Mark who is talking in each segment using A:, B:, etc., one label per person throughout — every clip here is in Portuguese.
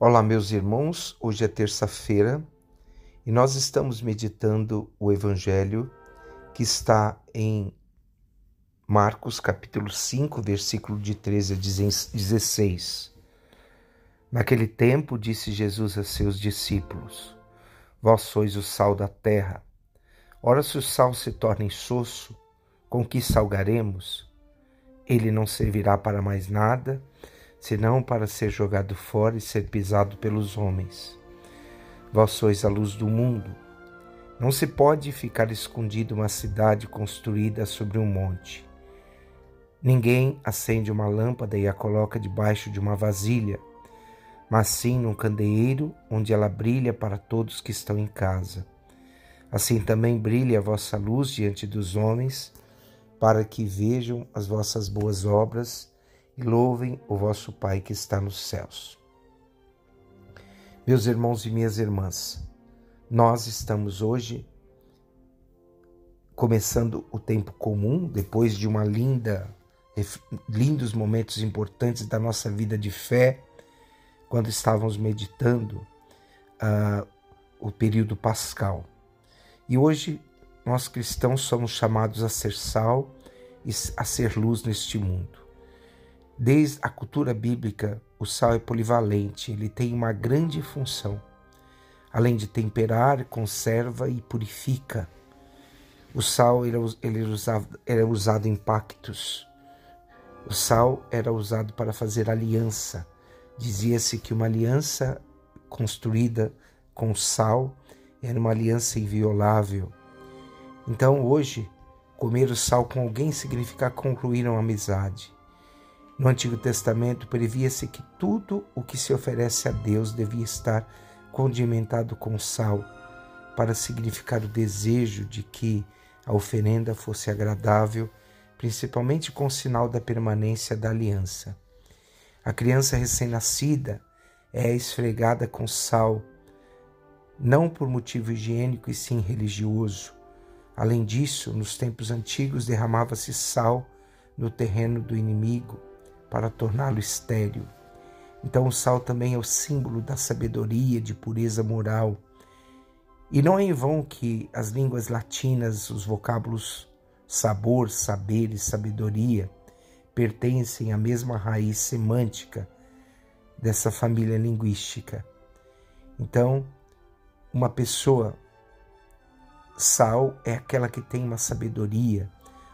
A: Olá, meus irmãos. Hoje é terça-feira e nós estamos meditando o Evangelho que está em Marcos, capítulo 5, versículo de 13 a 16. Naquele tempo, disse Jesus a seus discípulos: Vós sois o sal da terra. Ora, se o sal se torna insosso, com que salgaremos? Ele não servirá para mais nada senão para ser jogado fora e ser pisado pelos homens. Vós sois a luz do mundo. Não se pode ficar escondido uma cidade construída sobre um monte. Ninguém acende uma lâmpada e a coloca debaixo de uma vasilha, mas sim num candeeiro onde ela brilha para todos que estão em casa. Assim também brilhe a vossa luz diante dos homens, para que vejam as vossas boas obras e louvem o vosso Pai que está nos céus. Meus irmãos e minhas irmãs, nós estamos hoje começando o tempo comum, depois de uma linda, lindos momentos importantes da nossa vida de fé, quando estávamos meditando uh, o período pascal. E hoje nós cristãos somos chamados a ser sal e a ser luz neste mundo. Desde a cultura bíblica, o sal é polivalente, ele tem uma grande função. Além de temperar, conserva e purifica. O sal era, ele usado, era usado em pactos. O sal era usado para fazer aliança. Dizia-se que uma aliança construída com sal era uma aliança inviolável. Então, hoje, comer o sal com alguém significa concluir uma amizade. No Antigo Testamento previa-se que tudo o que se oferece a Deus devia estar condimentado com sal, para significar o desejo de que a oferenda fosse agradável, principalmente com o sinal da permanência da aliança. A criança recém-nascida é esfregada com sal, não por motivo higiênico e sim religioso. Além disso, nos tempos antigos derramava-se sal no terreno do inimigo para torná-lo estéril. Então o sal também é o símbolo da sabedoria, de pureza moral. E não é em vão que as línguas latinas, os vocábulos sabor, saber e sabedoria pertencem à mesma raiz semântica dessa família linguística. Então, uma pessoa sal é aquela que tem uma sabedoria,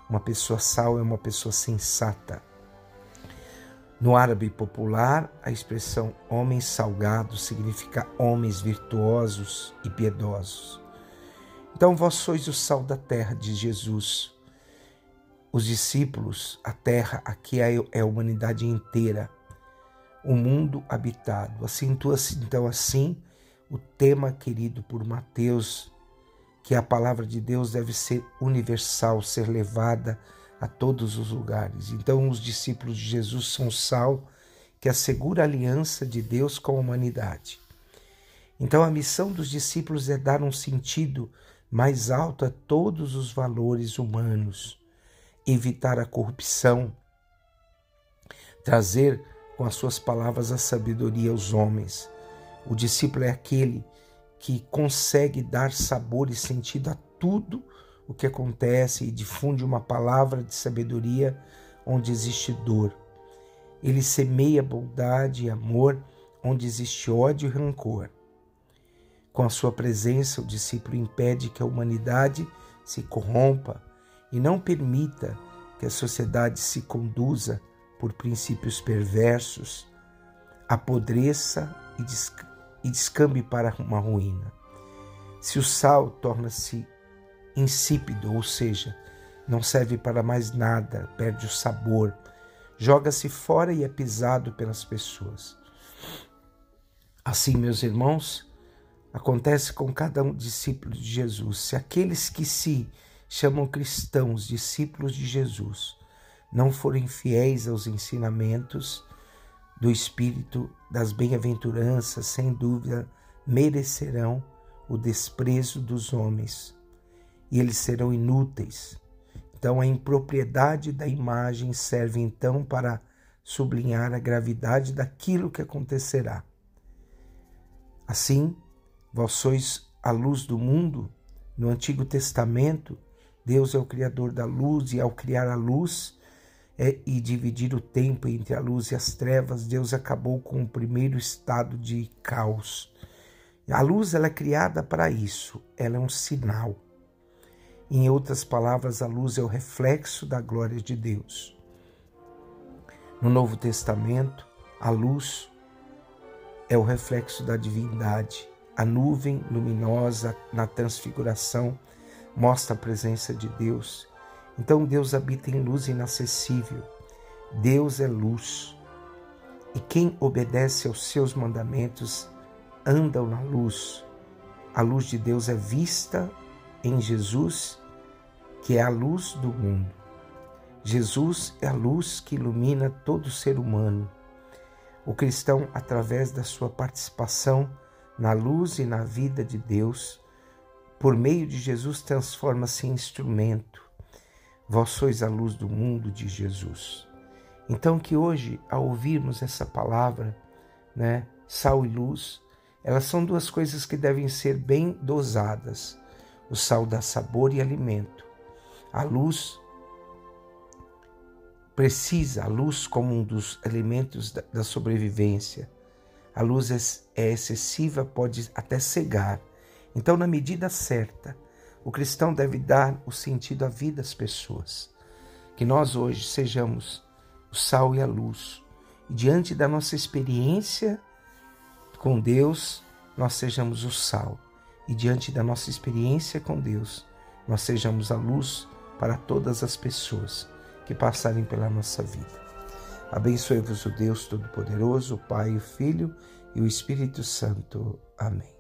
A: uma pessoa sal é uma pessoa sensata. No árabe popular, a expressão homens salgados significa homens virtuosos e piedosos. Então vós sois o sal da terra de Jesus. Os discípulos, a terra, aqui é, é a humanidade inteira, o mundo habitado. Acentua-se então assim o tema querido por Mateus, que a palavra de Deus deve ser universal, ser levada a todos os lugares. Então, os discípulos de Jesus são sal que assegura a aliança de Deus com a humanidade. Então, a missão dos discípulos é dar um sentido mais alto a todos os valores humanos, evitar a corrupção, trazer com as suas palavras a sabedoria aos homens. O discípulo é aquele que consegue dar sabor e sentido a tudo o que acontece e difunde uma palavra de sabedoria onde existe dor. Ele semeia bondade e amor onde existe ódio e rancor. Com a sua presença, o discípulo impede que a humanidade se corrompa e não permita que a sociedade se conduza por princípios perversos, apodreça e descambe para uma ruína. Se o sal torna-se insípido, ou seja, não serve para mais nada, perde o sabor, joga-se fora e é pisado pelas pessoas. Assim, meus irmãos, acontece com cada um discípulo de Jesus. Se aqueles que se chamam cristãos, discípulos de Jesus, não forem fiéis aos ensinamentos do Espírito das bem-aventuranças, sem dúvida merecerão o desprezo dos homens e eles serão inúteis. Então, a impropriedade da imagem serve então para sublinhar a gravidade daquilo que acontecerá. Assim, vós sois a luz do mundo. No Antigo Testamento, Deus é o Criador da luz, e ao criar a luz é, e dividir o tempo entre a luz e as trevas, Deus acabou com o primeiro estado de caos. A luz ela é criada para isso, ela é um sinal. Em outras palavras, a luz é o reflexo da glória de Deus. No Novo Testamento, a luz é o reflexo da divindade. A nuvem luminosa na transfiguração mostra a presença de Deus. Então Deus habita em luz inacessível. Deus é luz. E quem obedece aos seus mandamentos andam na luz. A luz de Deus é vista em Jesus, que é a luz do mundo. Jesus é a luz que ilumina todo ser humano. O cristão, através da sua participação na luz e na vida de Deus, por meio de Jesus, transforma-se em instrumento. Vós sois a luz do mundo de Jesus. Então, que hoje, ao ouvirmos essa palavra, né, sal e luz, elas são duas coisas que devem ser bem dosadas. O sal dá sabor e alimento. A luz precisa, a luz como um dos elementos da, sobrevivência. A luz é, é excessiva, pode até cegar. Então, na medida certa, o cristão deve dar o sentido à vida das pessoas. Que nós hoje sejamos o sal e a luz. E diante da nossa experiência, com Deus, nós sejamos o sal e diante da nossa experiência com Deus, nós sejamos a luz para todas as pessoas que passarem pela nossa vida. Abençoe-vos o Deus Todo-Poderoso, o Pai, o Filho e o Espírito Santo. Amém.